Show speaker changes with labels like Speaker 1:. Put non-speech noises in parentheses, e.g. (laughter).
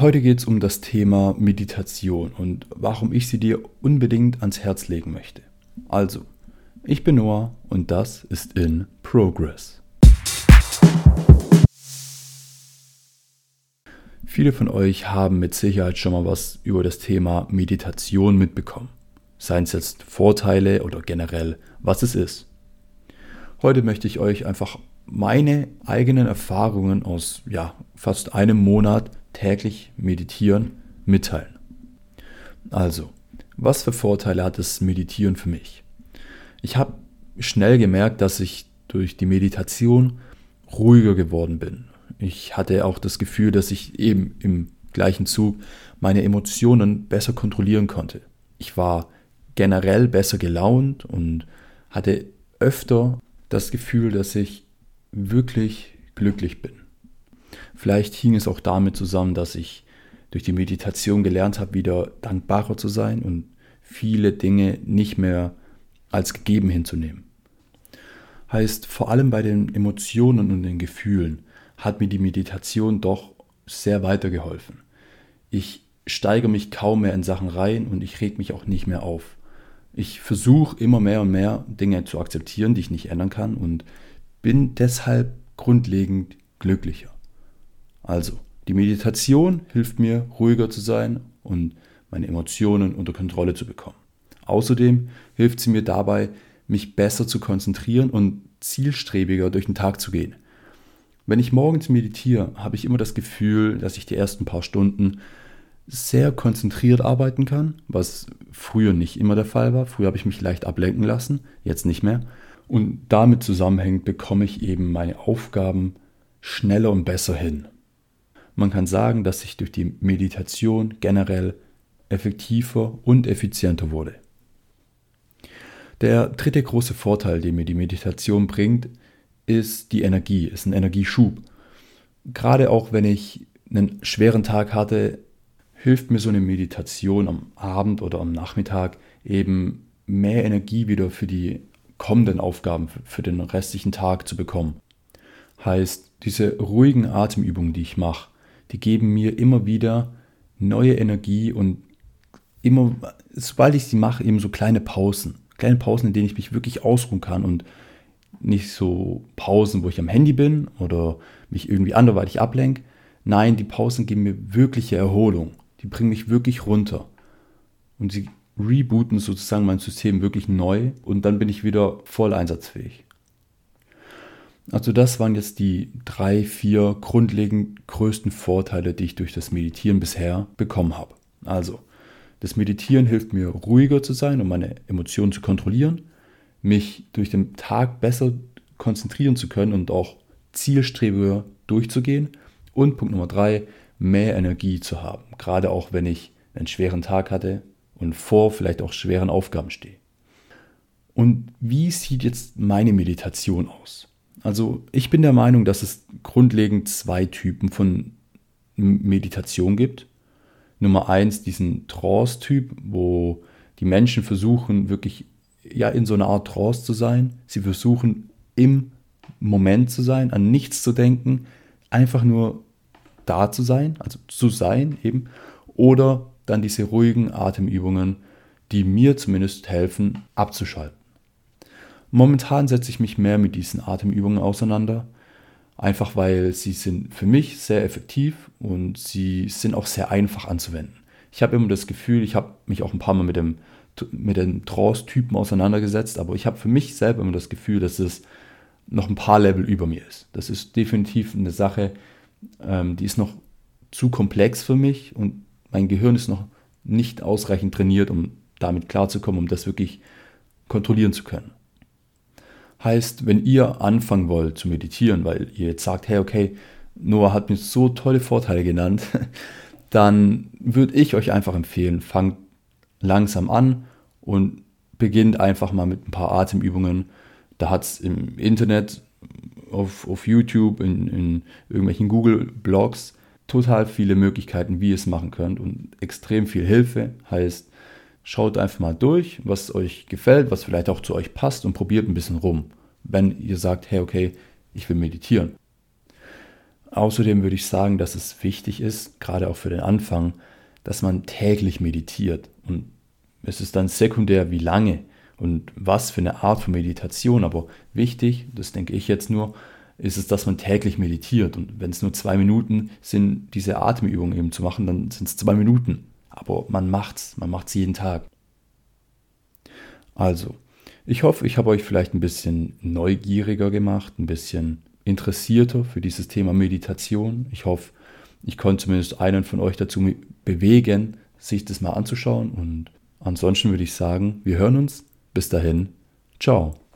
Speaker 1: Heute geht es um das Thema Meditation und warum ich sie dir unbedingt ans Herz legen möchte. Also, ich bin Noah und das ist in Progress. Viele von euch haben mit Sicherheit schon mal was über das Thema Meditation mitbekommen. Seien es jetzt Vorteile oder generell, was es ist. Heute möchte ich euch einfach meine eigenen Erfahrungen aus ja, fast einem Monat täglich meditieren mitteilen. Also, was für Vorteile hat das Meditieren für mich? Ich habe schnell gemerkt, dass ich durch die Meditation ruhiger geworden bin. Ich hatte auch das Gefühl, dass ich eben im gleichen Zug meine Emotionen besser kontrollieren konnte. Ich war generell besser gelaunt und hatte öfter das Gefühl, dass ich wirklich glücklich bin. Vielleicht hing es auch damit zusammen, dass ich durch die Meditation gelernt habe, wieder dankbarer zu sein und viele Dinge nicht mehr als gegeben hinzunehmen. Heißt, vor allem bei den Emotionen und den Gefühlen hat mir die Meditation doch sehr weitergeholfen. Ich steige mich kaum mehr in Sachen rein und ich reg mich auch nicht mehr auf. Ich versuche immer mehr und mehr Dinge zu akzeptieren, die ich nicht ändern kann und bin deshalb grundlegend glücklicher. Also, die Meditation hilft mir, ruhiger zu sein und meine Emotionen unter Kontrolle zu bekommen. Außerdem hilft sie mir dabei, mich besser zu konzentrieren und zielstrebiger durch den Tag zu gehen. Wenn ich morgens meditiere, habe ich immer das Gefühl, dass ich die ersten paar Stunden sehr konzentriert arbeiten kann, was früher nicht immer der Fall war. Früher habe ich mich leicht ablenken lassen, jetzt nicht mehr. Und damit zusammenhängt bekomme ich eben meine Aufgaben schneller und besser hin. Man kann sagen, dass ich durch die Meditation generell effektiver und effizienter wurde. Der dritte große Vorteil, den mir die Meditation bringt, ist die Energie, ist ein Energieschub. Gerade auch wenn ich einen schweren Tag hatte, hilft mir so eine Meditation am Abend oder am Nachmittag eben mehr Energie wieder für die kommenden Aufgaben, für den restlichen Tag zu bekommen. Heißt, diese ruhigen Atemübungen, die ich mache, die geben mir immer wieder neue Energie und immer, sobald ich sie mache, eben so kleine Pausen. Kleine Pausen, in denen ich mich wirklich ausruhen kann und nicht so Pausen, wo ich am Handy bin oder mich irgendwie anderweitig ablenke. Nein, die Pausen geben mir wirkliche Erholung. Die bringen mich wirklich runter. Und sie rebooten sozusagen mein System wirklich neu und dann bin ich wieder voll einsatzfähig. Also das waren jetzt die drei, vier grundlegend größten Vorteile, die ich durch das Meditieren bisher bekommen habe. Also, das Meditieren hilft mir ruhiger zu sein und meine Emotionen zu kontrollieren mich durch den Tag besser konzentrieren zu können und auch zielstrebiger durchzugehen. Und Punkt Nummer drei, mehr Energie zu haben. Gerade auch wenn ich einen schweren Tag hatte und vor vielleicht auch schweren Aufgaben stehe. Und wie sieht jetzt meine Meditation aus? Also ich bin der Meinung, dass es grundlegend zwei Typen von Meditation gibt. Nummer eins, diesen Trance-Typ, wo die Menschen versuchen, wirklich ja in so einer Art Trance zu sein. Sie versuchen im Moment zu sein, an nichts zu denken, einfach nur da zu sein, also zu sein eben. Oder dann diese ruhigen Atemübungen, die mir zumindest helfen, abzuschalten. Momentan setze ich mich mehr mit diesen Atemübungen auseinander, einfach weil sie sind für mich sehr effektiv und sie sind auch sehr einfach anzuwenden. Ich habe immer das Gefühl, ich habe mich auch ein paar Mal mit dem mit den Trance-Typen auseinandergesetzt, aber ich habe für mich selber immer das Gefühl, dass es noch ein paar Level über mir ist. Das ist definitiv eine Sache, ähm, die ist noch zu komplex für mich und mein Gehirn ist noch nicht ausreichend trainiert, um damit klarzukommen, um das wirklich kontrollieren zu können. Heißt, wenn ihr anfangen wollt zu meditieren, weil ihr jetzt sagt, hey, okay, Noah hat mir so tolle Vorteile genannt, (laughs) dann würde ich euch einfach empfehlen, fangt langsam an und beginnt einfach mal mit ein paar Atemübungen. Da hat es im Internet, auf, auf YouTube, in, in irgendwelchen Google-Blogs total viele Möglichkeiten, wie ihr es machen könnt und extrem viel Hilfe. Heißt, schaut einfach mal durch, was euch gefällt, was vielleicht auch zu euch passt und probiert ein bisschen rum, wenn ihr sagt, hey, okay, ich will meditieren. Außerdem würde ich sagen, dass es wichtig ist, gerade auch für den Anfang, dass man täglich meditiert. Und es ist dann sekundär, wie lange und was für eine Art von Meditation. Aber wichtig, das denke ich jetzt nur, ist es, dass man täglich meditiert. Und wenn es nur zwei Minuten sind, diese Atemübung eben zu machen, dann sind es zwei Minuten. Aber man macht's, man macht's jeden Tag. Also, ich hoffe, ich habe euch vielleicht ein bisschen neugieriger gemacht, ein bisschen interessierter für dieses Thema Meditation. Ich hoffe, ich konnte zumindest einen von euch dazu bewegen, sich das mal anzuschauen. Und ansonsten würde ich sagen, wir hören uns. Bis dahin, ciao.